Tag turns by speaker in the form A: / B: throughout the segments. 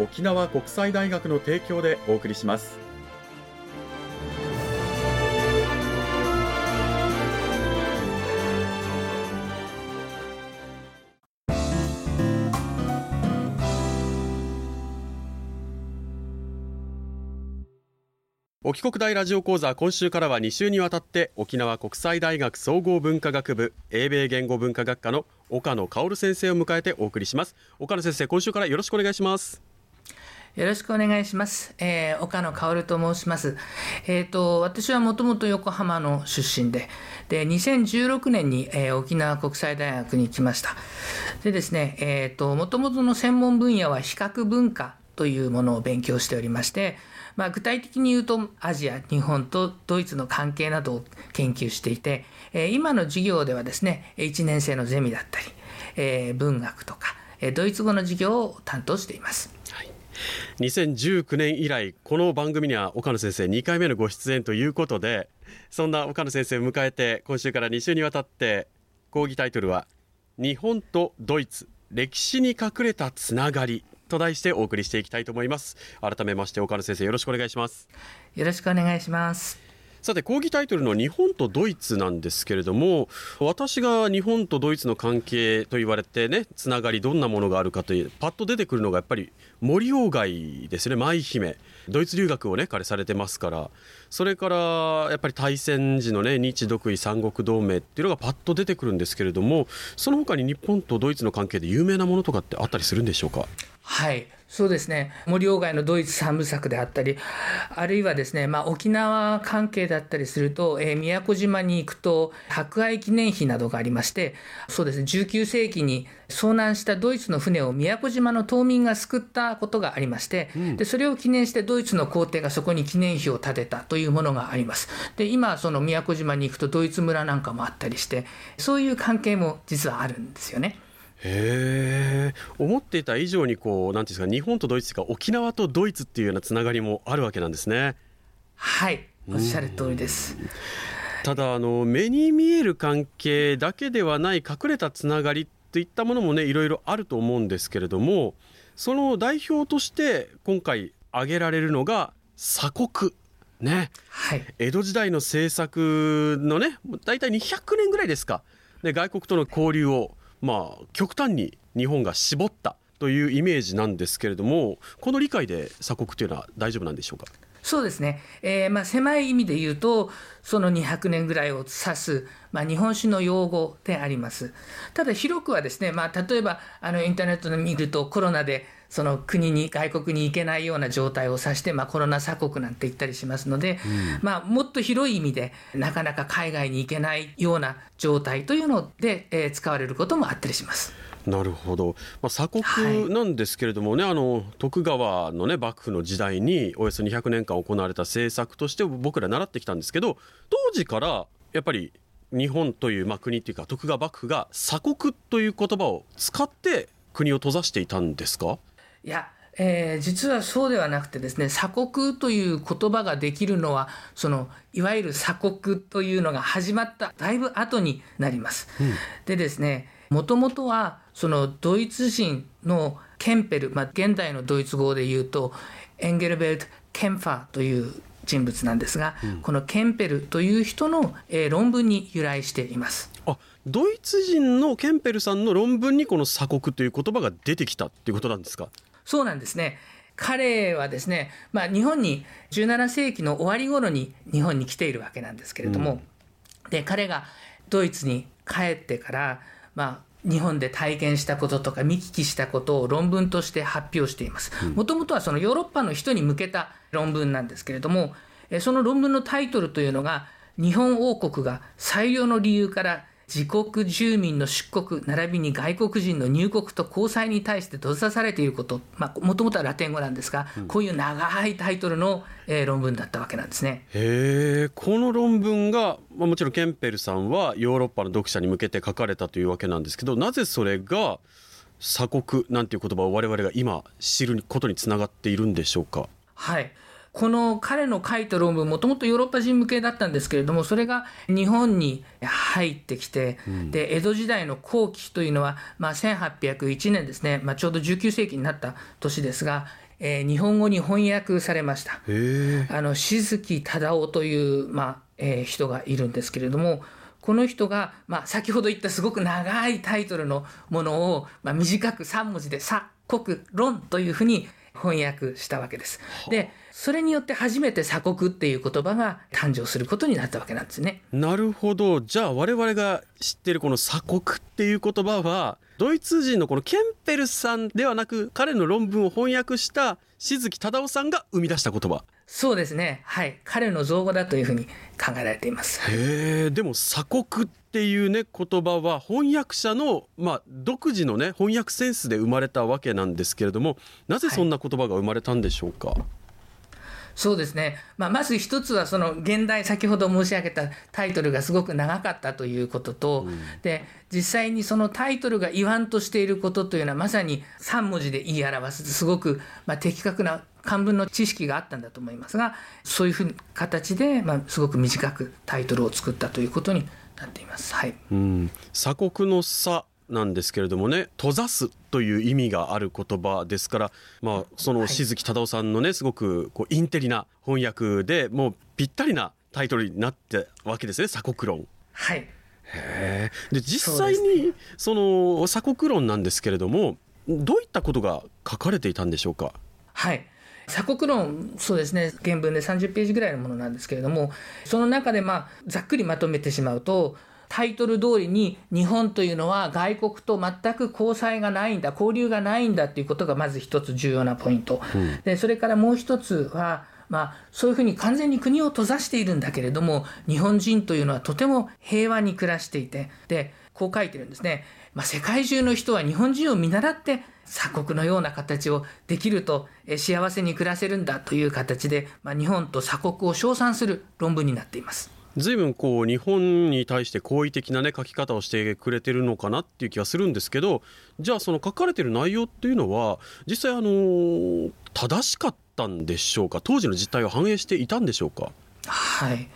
A: 沖縄国際大学の提供でお送りします。沖国大ラジオ講座今週からは2週にわたって沖縄国際大学総合文化学部英米言語文化学科の岡野薫先生を迎えてお送りします。岡野先生今週からよろしくお願いします。
B: よろしくお願いします。えー、岡野薫と申します。えっ、ー、と、私はもともと横浜の出身で、で、2016年に、えー、沖縄国際大学に来ました。でですね、えっ、ー、と、もともとの専門分野は比較文化というものを勉強しておりまして、まあ、具体的に言うとアジア、日本とドイツの関係などを研究していて、え今の授業ではですね、1年生のゼミだったり、え文学とか、ドイツ語の授業を担当しています。
A: 2019年以来この番組には岡野先生2回目のご出演ということでそんな岡野先生を迎えて今週から2週にわたって講義タイトルは「日本とドイツ歴史に隠れたつながり」と題してお送りしていきたいと思います。改めまして岡野先生よろしくお願いします。
B: よろしくお願いします。
A: さて講義タイトルの日本とドイツなんですけれども私が日本とドイツの関係と言われてねつながりどんなものがあるかというパッと出てくるのがやっぱり森鴎外ですね舞姫。ドイツ留学をね彼されてますから。それからやっぱり大戦時のね日独伊三国同盟っていうのがパッと出てくるんですけれどもその他に日本とドイツの関係で有名なものとかってあったりするんでしょうか？
B: はい。そうですね。森鴎外のドイツ三部作であったりあるいはですね、まあ、沖縄関係だったりすると、えー、宮古島に行くと博愛記念碑などがありましてそうですね。19世紀に遭難したドイツの船を宮古島の島民が救ったことがありまして、うん、でそれを記念してドイツの皇帝がそこに記念碑を建てたというものがあります。で今その宮古島に行くとドイツ村なんかもあったりしてそういう関係も実はあるんですよね。
A: へえ思っていた以上にこうなんていうんですか日本とドイツか沖縄とドイツっていうようなつながりもあるわけなんですね。
B: はいおっしゃる通りです。
A: ただあの目に見える関係だけではない隠れたつながりといったものもねいろいろあると思うんですけれどもその代表として今回挙げられるのが鎖国。ね、はい、江戸時代の政策のね大体200年ぐらいですか。で外国との交流をまあ、極端に日本が絞ったというイメージなんですけれどもこの理解で鎖国というのは大丈夫なんでしょうか？
B: そうですね、えーまあ、狭い意味で言うと、その200年ぐらいを指す、まあ、日本史の用語であります。ただ、広くはですね、まあ、例えばあのインターネットで見ると、コロナでその国に、外国に行けないような状態を指して、まあ、コロナ鎖国なんて言ったりしますので、うん、まあ、もっと広い意味で、なかなか海外に行けないような状態というので、えー、使われることもあったりします。
A: なるほど、まあ、鎖国なんですけれどもね、はい、あの徳川の、ね、幕府の時代におよそ200年間行われた政策として僕ら習ってきたんですけど当時からやっぱり日本という、まあ、国っていうか徳川幕府が鎖国という言葉を使って国を閉ざしていたんですか？
B: いやえー、実はそうではなくてですね鎖国という言葉ができるのはそのいわゆる鎖国というのが始まっただいぶ後になります。うん、でですねもともとはそのドイツ人のケンペル、まあ、現代のドイツ語で言うとエンゲルベルト・ケンファーという人物なんですが、うん、このケンペルという人の、えー、論文に由来しています。
A: あドイツ人のケンペルさんの論文にこの鎖国という言葉が出てきたっていうことなんですか？
B: そうなんですね。彼はですね、まあ、日本に17世紀の終わり頃に日本に来ているわけなんですけれども、うん、で彼がドイツに帰ってから、まあ、日本で体験したこととか見聞きしたことを論文として発表しています。もともとはそのヨーロッパの人に向けた論文なんですけれども、その論文のタイトルというのが、日本王国が採用の理由から自国住民の出国並びに外国人の入国と交際に対して閉ざされていることもともとはラテン語なんですが、うん、こういう長いタイトルの、えー、論文だったわけなんですね。
A: へこの論文が、まあ、もちろんケンペルさんはヨーロッパの読者に向けて書かれたというわけなんですけどなぜそれが鎖国なんていう言葉を我々が今知ることにつながっているんでしょうか？
B: はいこの彼の書いた論文もともとヨーロッパ人向けだったんですけれどもそれが日本に入ってきて、うん、で江戸時代の後期というのは、まあ、1801年ですね、まあ、ちょうど19世紀になった年ですが、えー、日本語に翻訳されました。あの静木忠夫という、まあえー、人がいるんですけれどもこの人が、まあ、先ほど言ったすごく長いタイトルのものを、まあ、短く3文字で「さ」「国」「論」というふうに翻訳したわけです。でそれによって初めて鎖国っていう言葉が誕生することになったわけなんですね。
A: なるほど。じゃあ我々が知ってるこの鎖国っていう言葉はドイツ人のこのケンペルさんではなく彼の論文を翻訳した静木忠夫さんが生み出した言葉。
B: そうですね。はい。彼の造語だというふうに考えられています。
A: へえでも鎖国っていうね言葉は翻訳者の、まあ、独自のね翻訳センスで生まれたわけなんですけれどもなぜそんな言葉が生まれたんでしょうか、はい
B: そうですね、まあ、まず一つはその現代先ほど申し上げたタイトルがすごく長かったということと、うん、で実際にそのタイトルが言わんとしていることというのはまさに3文字で言い表すすごくまあ的確な漢文の知識があったんだと思いますがそういうふうな形で、まあ、すごく短くタイトルを作ったということになっています。はい、
A: うん。鎖国の差なんですけれどもね閉ざすという意味がある言葉ですから、まあ、その静木忠夫さんのねすごくこうインテリな翻訳でもうぴったりなタイトルになったわけですね鎖国論。
B: はい。
A: へで実際にその鎖国論なんですけれどもどういったことが書かれていたんでしょうか？
B: はい鎖国論、そうですね、原文で30ページぐらいのものなんですけれども、その中で、まあ、ざっくりまとめてしまうと、タイトル通りに日本というのは外国と全く交際がないんだ交流がないんだっていうことがまず一つ重要なポイント、うん、でそれからもう一つはまあ、そういうふうに完全に国を閉ざしているんだけれども日本人というのはとても平和に暮らしていてでこう書いてるんですね、まあ、世界中の人は日本人を見習って鎖国のような形をできると幸せに暮らせるんだという形で、まあ、日本と鎖国を称賛する論文になっています。
A: 随分こう日本に対して好意的なね書き方をしてくれてるのかなっていう気がするんですけどじゃあその書かれてる内容っていうのは実際あの正しかったんでしょうか？当時の実態を反映していたんでしょうか？
B: はい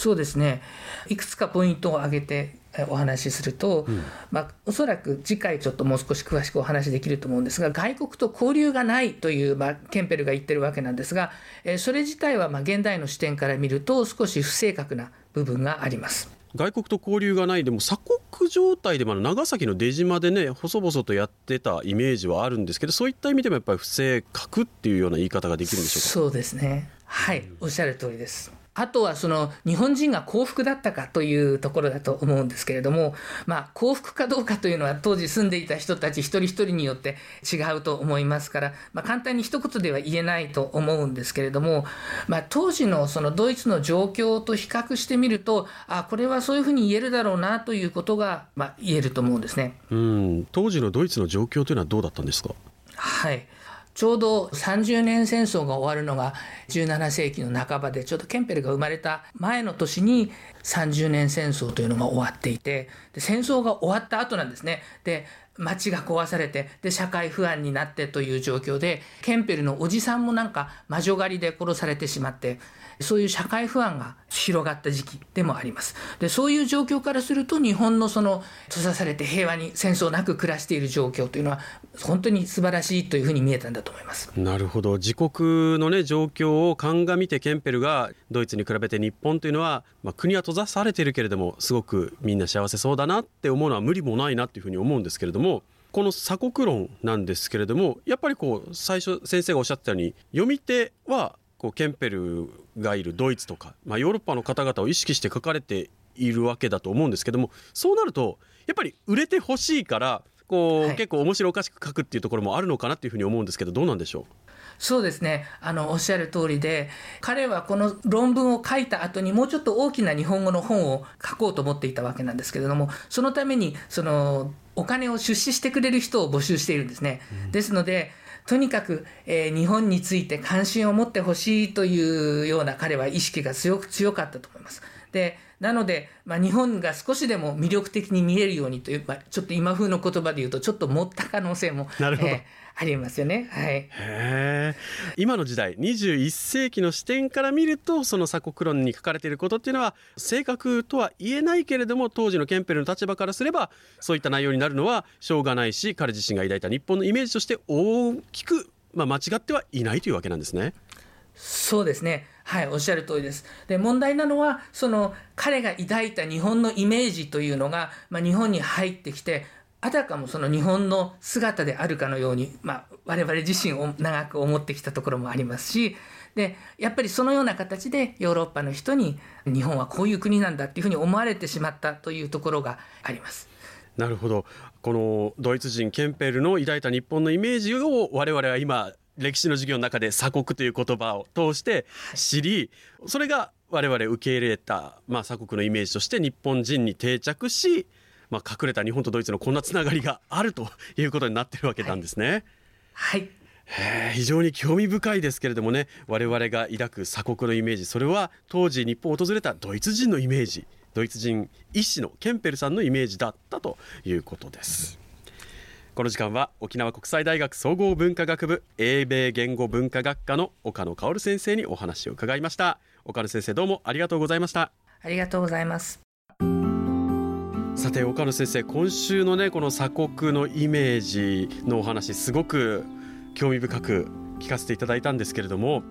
B: そうですね。いくつかポイントを挙げてお話しすると、うん、まあ、おそらく次回ちょっともう少し詳しくお話できると思うんですが外国と交流がないという、まあ、ケンペルが言ってるわけなんですが、えー、それ自体はまあ現代の視点から見ると少し不正確な部分があります。
A: 外国と交流がないでも鎖国状態でも長崎の出島でね細々とやってたイメージはあるんですけどそういった意味でもやっぱり不正確っていうような言い方ができるんでしょうか？
B: そうですね。はい。おっしゃる通りですあとはその日本人が幸福だったかというところだと思うんですけれども、まあ、幸福かどうかというのは当時住んでいた人たち一人一人によって違うと思いますから、まあ、簡単に一言では言えないと思うんですけれども、まあ、当時のそのドイツの状況と比較してみるとあこれはそういうふうに言えるだろうなということが、まあ、言えると思うんですね。
A: うん。当時のドイツの状況というのはどうだったんですか？
B: はいちょうど30年戦争が終わるのが17世紀の半ばでちょうどケンペルが生まれた前の年に30年戦争というのが終わっていてで戦争が終わった後なんですね。で街が壊されてで社会不安になってという状況でケンペルのおじさんもなんか魔女狩りで殺されてしまってそういう社会不安が広がった時期でもあります。でそういう状況からすると日本のその閉ざされて平和に戦争なく暮らしている状況というのは本当に素晴らしいというふうに見えたんだと思います。
A: なるほど自国のね状況を鑑みてケンペルがドイツに比べて日本というのは、まあ、国は閉ざされているけれどもすごくみんな幸せそうだなって思うのは無理もないなっていうふうに思うんですけれどもこの鎖国論なんですけれどもやっぱりこう最初先生がおっしゃったように読み手はこうケンペルがいるドイツとか、まあ、ヨーロッパの方々を意識して書かれているわけだと思うんですけどもそうなるとやっぱり売れてほしいからこう、はい、結構面白おかしく書くっていうところもあるのかなっていうふうに思うんですけどどうなんでしょう？
B: そうですね。あのおっしゃる通りで彼はこの論文を書いた後にもうちょっと大きな日本語の本を書こうと思っていたわけなんですけれどもそのためにそのお金を出資してくれる人を募集しているんですね。うん、ですのでとにかく、えー、日本について関心を持ってほしいというような彼は意識が強く強かったと思います。でなので、まあ、日本が少しでも魅力的に見えるようにという、まあ、ちょっと今風の言葉で言うとちょっと持った可能性も、
A: なるほど、えー
B: ありますよね。はい。
A: へ今の時代21世紀の視点から見るとその鎖国論に書かれていることっていうのは正確とは言えないけれども当時のケンペルの立場からすればそういった内容になるのはしょうがないし彼自身が抱いた日本のイメージとして大きく、まあ、間違ってはいないというわけなんですね。
B: そうですね。はい、おっしゃる通りです。で、問題なのは、その彼が抱いた日本のイメージというのが、まあ、日本に入ってきて、あたかもその日本の姿であるかのように、まあ、我々自身を長く思ってきたところもありますしでやっぱりそのような形でヨーロッパの人に日本はこういう国なんだっていうふうに思われてしまったというところがあります。
A: なるほどこのドイツ人ケンペルの抱いた日本のイメージを我々は今歴史の授業の中で鎖国という言葉を通して知り、それが我々受け入れた、まあ、鎖国のイメージとして日本人に定着しまあ、隠れた日本とドイツのこんなつながりがあるということになってるわけなんですね。
B: はい、
A: はい。非常に興味深いですけれどもね我々が抱く鎖国のイメージそれは当時日本を訪れたドイツ人のイメージドイツ人医師のケンペルさんのイメージだったということです。この時間は沖縄国際大学総合文化学部英米言語文化学科の岡野薫先生にお話を伺いました。岡野先生どうもありがとうございました。
B: ありがとうございます
A: さて岡野先生今週のねこの鎖国のイメージのお話すごく興味深く聞かせていただいたんですけれども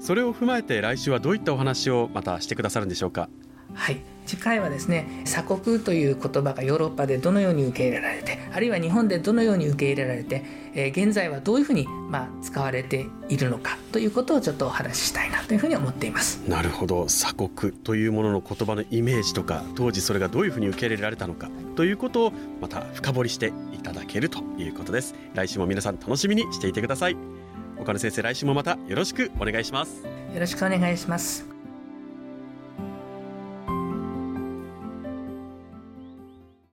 A: それを踏まえて来週はどういったお話をまたしてくださるんでしょうか？
B: はい。次回はですね鎖国という言葉がヨーロッパでどのように受け入れられてあるいは日本でどのように受け入れられて、えー、現在はどういうふうに、まあ、使われているのかということをちょっとお話ししたいなというふうに思っています。
A: なるほど。鎖国というものの言葉のイメージとか当時それがどういうふうに受け入れられたのかということをまた深掘りしていただけるということです。来週も皆さん楽しみにしていてください。岡野先生来週もまたよろしくお願いします。
B: よろしくお願いします